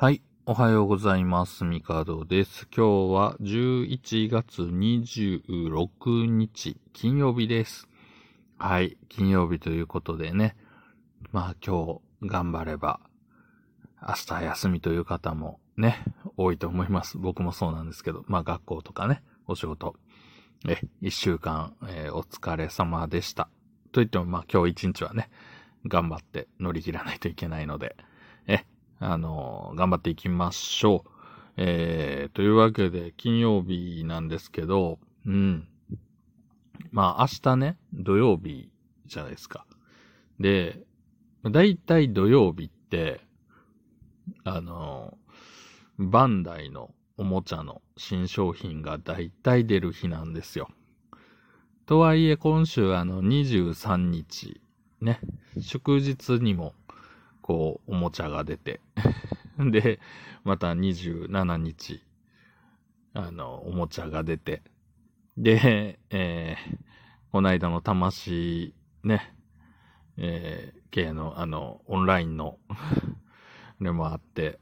はい。おはようございます。ミカドです。今日は11月26日、金曜日です。はい。金曜日ということでね。まあ今日頑張れば、明日休みという方もね、多いと思います。僕もそうなんですけど、まあ学校とかね、お仕事、え、一週間、えーお疲れ様でした。と言ってもまあ今日一日はね、頑張って乗り切らないといけないので、あの頑張っていきましょう。えー、というわけで、金曜日なんですけど、うん。まあ、明日ね、土曜日じゃないですか。で、だいたい土曜日って、あのバンダイのおもちゃの新商品がだいたい出る日なんですよ。とはいえ、今週あの23日、ね、祝日にも、こう、おもちゃが出て、で、また27日、あの、おもちゃが出て、で、えー、この間の魂、ね、えー、系の、あの、オンラインの、でもあって、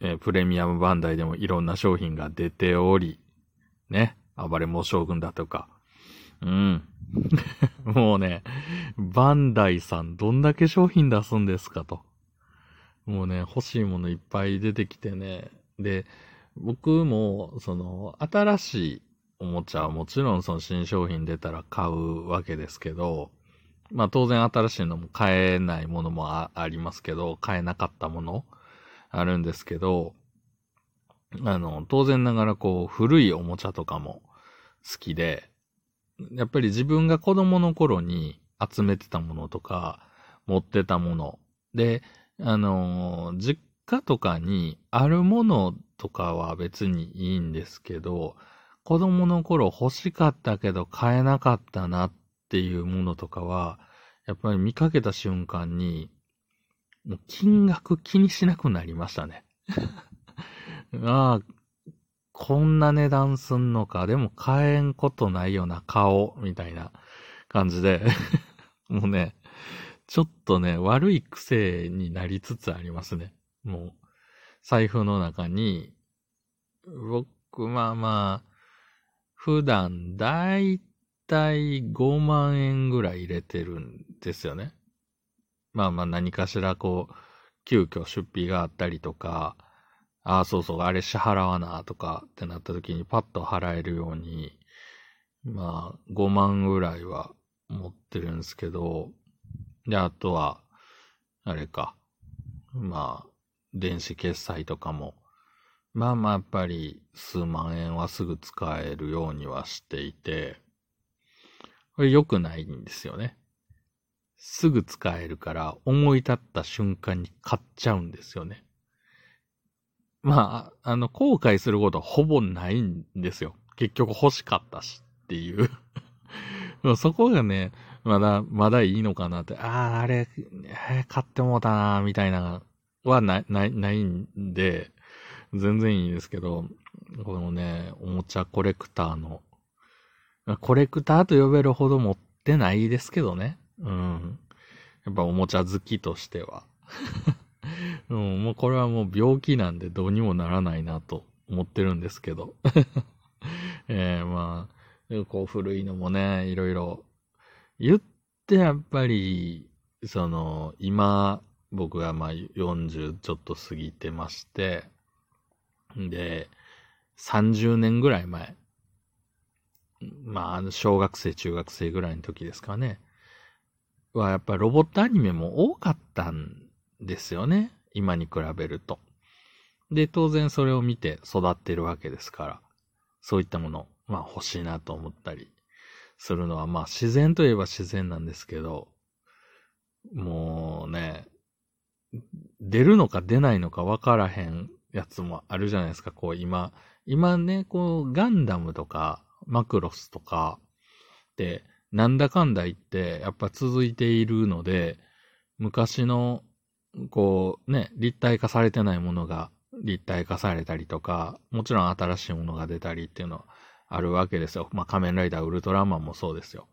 えープレミアムバンダイでもいろんな商品が出ており、ね、暴れ猛将軍だとか、うん。もうね、バンダイさんどんだけ商品出すんですかと。もうね、欲しいものいっぱい出てきてね。で、僕も、その、新しいおもちゃはもちろんその新商品出たら買うわけですけど、まあ当然新しいのも買えないものもありますけど、買えなかったものあるんですけど、あの、当然ながらこう、古いおもちゃとかも好きで、やっぱり自分が子供の頃に集めてたものとか、持ってたもの。で、あのー実家とかにあるものとかは別にいいんですけど、子供の頃欲しかったけど買えなかったなっていうものとかは、やっぱり見かけた瞬間に、もう金額気にしなくなりましたね。ああ、こんな値段すんのか、でも買えんことないよな、顔、みたいな感じで、もうね、ちょっとね、悪い癖になりつつありますね。もう、財布の中に、僕、まあまあ、普段、だいたい5万円ぐらい入れてるんですよね。まあまあ何かしらこう、急遽出費があったりとか、ああ、そうそう、あれ支払わなとかってなった時にパッと払えるように、まあ、5万ぐらいは持ってるんですけど、で、あとは、あれか、まあ、電子決済とかも、まあまあやっぱり数万円はすぐ使えるようにはしていて、これ良くないんですよね。すぐ使えるから思い立った瞬間に買っちゃうんですよね。まあ、あの、後悔することはほぼないんですよ。結局欲しかったしっていう。そこがね、まだ、まだいいのかなって、ああ、あれ、えー買ってもうたな、みたいな、はない、ない、ないんで、全然いいですけど、このね、おもちゃコレクターの、コレクターと呼べるほど持ってないですけどね。うん。やっぱおもちゃ好きとしては。うん、もうこれはもう病気なんでどうにもならないなと思ってるんですけど。えー、まあ、こう古いのもね、いろいろ言ってやっぱり、その、今、僕がまあ40ちょっと過ぎてまして、で、30年ぐらい前、まあ、小学生、中学生ぐらいの時ですかね、はやっぱりロボットアニメも多かったんですよね。今に比べると。で、当然それを見て育ってるわけですから、そういったもの、まあ欲しいなと思ったりするのは、まあ自然といえば自然なんですけど、もうね、出るのか出ないのか分からへんやつもあるじゃないですか、こう今、今ね、こうガンダムとかマクロスとかで、なんだかんだ言ってやっぱ続いているので、昔のこうね、立体化されてないものが立体化されたりとか、もちろん新しいものが出たりっていうのはあるわけですよ。まあ仮面ライダーウルトラマンもそうですよ。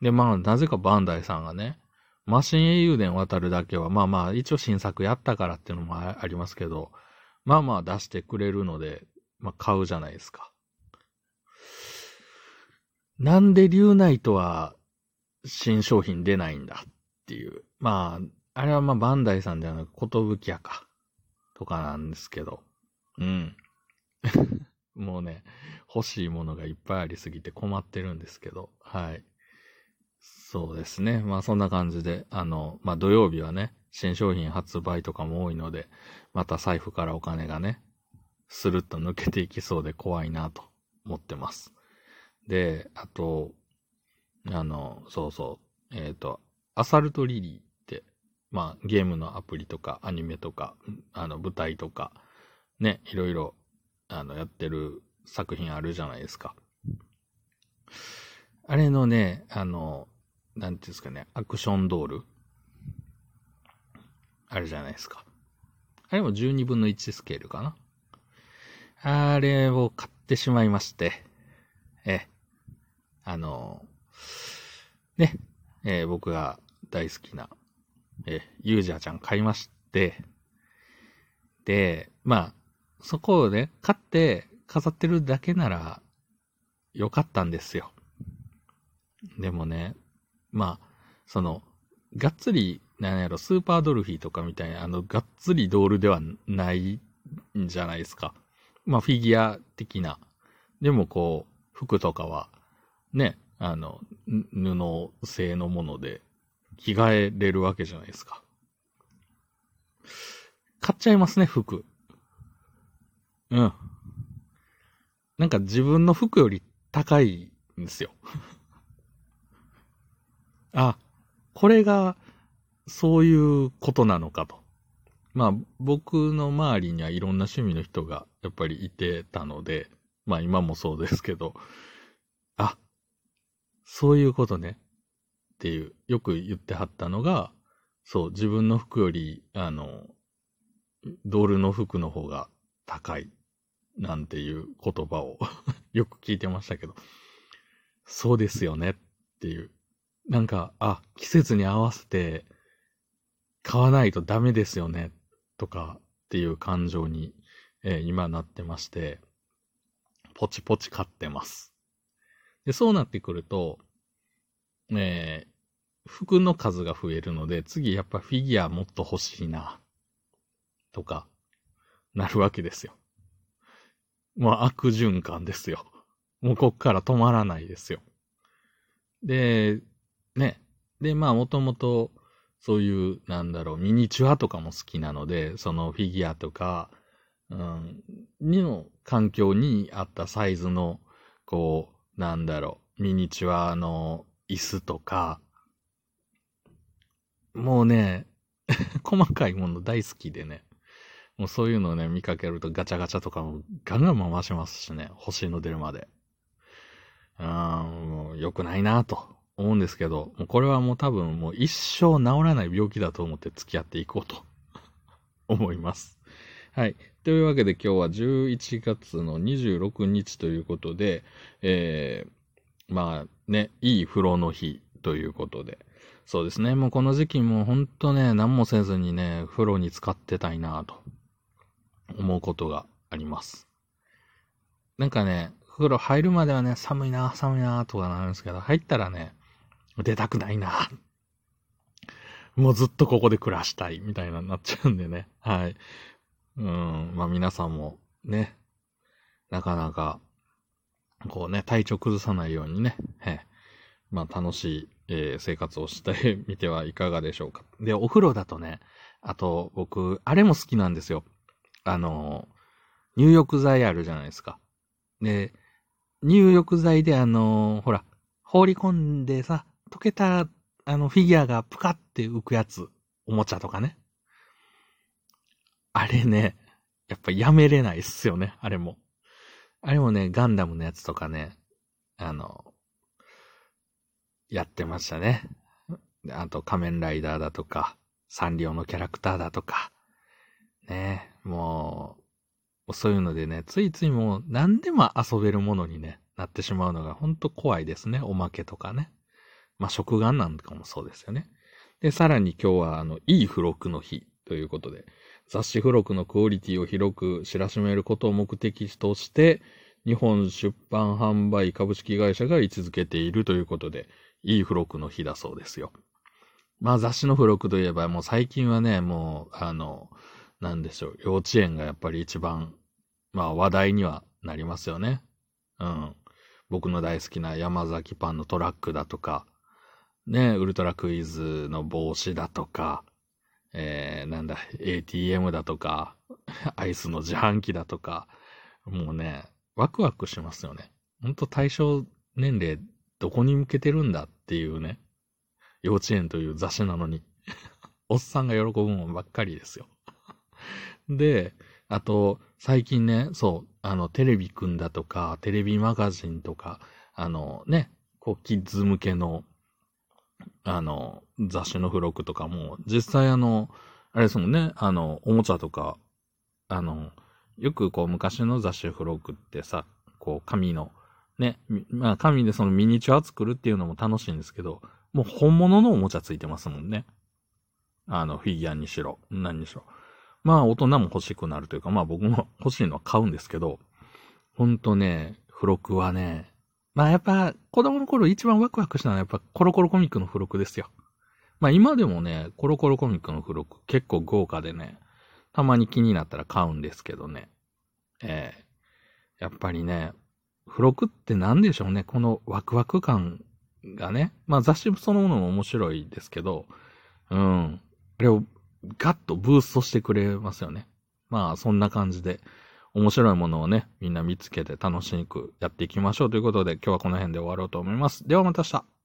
で、まあなぜかバンダイさんがね、マシン英雄伝渡るだけは、まあまあ、一応新作やったからっていうのもありますけど、まあまあ出してくれるので、まあ買うじゃないですか。なんでリュウナイトは新商品出ないんだっていう。まあ、あれはまあバンダイさんじゃなく、ことぶきやか。とかなんですけど。うん。もうね、欲しいものがいっぱいありすぎて困ってるんですけど。はい。そうですね。まあそんな感じで、あの、まあ土曜日はね、新商品発売とかも多いので、また財布からお金がね、スルッと抜けていきそうで怖いなと思ってます。で、あと、あの、そうそう、えっ、ー、と、アサルトリリー、まあゲームのアプリとかアニメとか、あの舞台とか、ね、いろいろ、あの、やってる作品あるじゃないですか。あれのね、あの、なんていうんですかね、アクションドールあるじゃないですか。あれも12分の1スケールかな。あれを買ってしまいまして、え、あの、ね、えー、僕が大好きな、えユージャーちゃん買いまして、で、まあ、そこをね、買って飾ってるだけなら、よかったんですよ。でもね、まあ、その、がっつり、なんやろ、スーパードルフィーとかみたいな、あの、がっつりドールではないんじゃないですか。まあ、フィギュア的な。でも、こう、服とかは、ね、あの、布製のもので、着替えれるわけじゃないですか。買っちゃいますね、服。うん。なんか自分の服より高いんですよ。あ、これが、そういうことなのかと。まあ、僕の周りにはいろんな趣味の人がやっぱりいてたので、まあ今もそうですけど、あ、そういうことね。っていう、よく言ってはったのが、そう、自分の服より、あの、ドールの服の方が高い、なんていう言葉を よく聞いてましたけど、そうですよねっていう。なんか、あ、季節に合わせて買わないとダメですよね、とかっていう感情に、えー、今なってまして、ポチポチ買ってます。で、そうなってくると、えー、服の数が増えるので、次やっぱフィギュアもっと欲しいな、とか、なるわけですよ。もう悪循環ですよ。もうこっから止まらないですよ。で、ね。で、まあ、もともと、そういう、なんだろう、ミニチュアとかも好きなので、そのフィギュアとか、うん、にの環境に合ったサイズの、こう、なんだろう、ミニチュアの椅子とか、もうね、細かいもの大好きでね、もうそういうのをね、見かけるとガチャガチャとかもガンガン回しますしね、欲しいの出るまで。うん、もう良くないなと思うんですけど、もうこれはもう多分もう一生治らない病気だと思って付き合っていこうと 思います。はい。というわけで今日は11月の26日ということで、えー、まあね、いい風呂の日ということで、そうですね、もうこの時期もほんとね、何もせずにね、風呂に使ってたいなと思うことがあります。なんかね、風呂入るまではね、寒いな、寒いな、とかなるんですけど、入ったらね、出たくないな。もうずっとここで暮らしたい、みたいなになっちゃうんでね。はい。うん、まあ皆さんもね、なかなか、こうね、体調崩さないようにね、えまあ楽しい、えー、生活をして みてはいかがでしょうか。で、お風呂だとね、あと僕、あれも好きなんですよ。あの、入浴剤あるじゃないですか。で、入浴剤であの、ほら、放り込んでさ、溶けた、あの、フィギュアがプカって浮くやつ、おもちゃとかね。あれね、やっぱやめれないっすよね、あれも。あれもね、ガンダムのやつとかね、あの、やってましたね。あと、仮面ライダーだとか、サンリオのキャラクターだとか、ね、もう、そういうのでね、ついついもう何でも遊べるものにね、なってしまうのが本当怖いですね。おまけとかね。まあ、食玩なんかもそうですよね。で、さらに今日は、あの、いい付録の日ということで、雑誌付録のクオリティを広く知らしめることを目的として、日本出版販売株式会社が位置づけているということで、いい付録の日だそうですよ。まあ雑誌の付録といえばもう最近はね、もう、あの、なんでしょう、幼稚園がやっぱり一番、まあ話題にはなりますよね。うん。僕の大好きな山崎パンのトラックだとか、ね、ウルトラクイズの帽子だとか、えー、なんだ、ATM だとか、アイスの自販機だとか、もうね、ワクワクしますよね。ほんと対象年齢どこに向けてるんだっていうね、幼稚園という雑誌なのに、おっさんが喜ぶもんばっかりですよ。で、あと、最近ね、そう、あの、テレビくんだとか、テレビマガジンとか、あのね、こう、キッズ向けの、あの、雑誌の付録とかも、実際あの、あれですもんね、あの、おもちゃとか、あの、よくこう、昔の雑誌付録ってさ、こう、紙の、ね、まあ、紙でそのミニチュア作るっていうのも楽しいんですけど、もう本物のおもちゃついてますもんね。あの、フィギュアにしろ、何にしろ。まあ、大人も欲しくなるというか、まあ僕も欲しいのは買うんですけど、ほんとね、付録はね、まあやっぱ、子供の頃一番ワクワクしたのはやっぱコロコロコミックの付録ですよ。まあ今でもね、コロコロコミックの付録結構豪華でね、たまに気になったら買うんですけどね。ええー、やっぱりね、付録って何でしょうね、このワクワク感がね。まあ雑誌そのものも面白いですけど、うん。あれをガッとブーストしてくれますよね。まあ、そんな感じで、面白いものをね、みんな見つけて楽しくやっていきましょうということで、今日はこの辺で終わろうと思います。ではまた明日。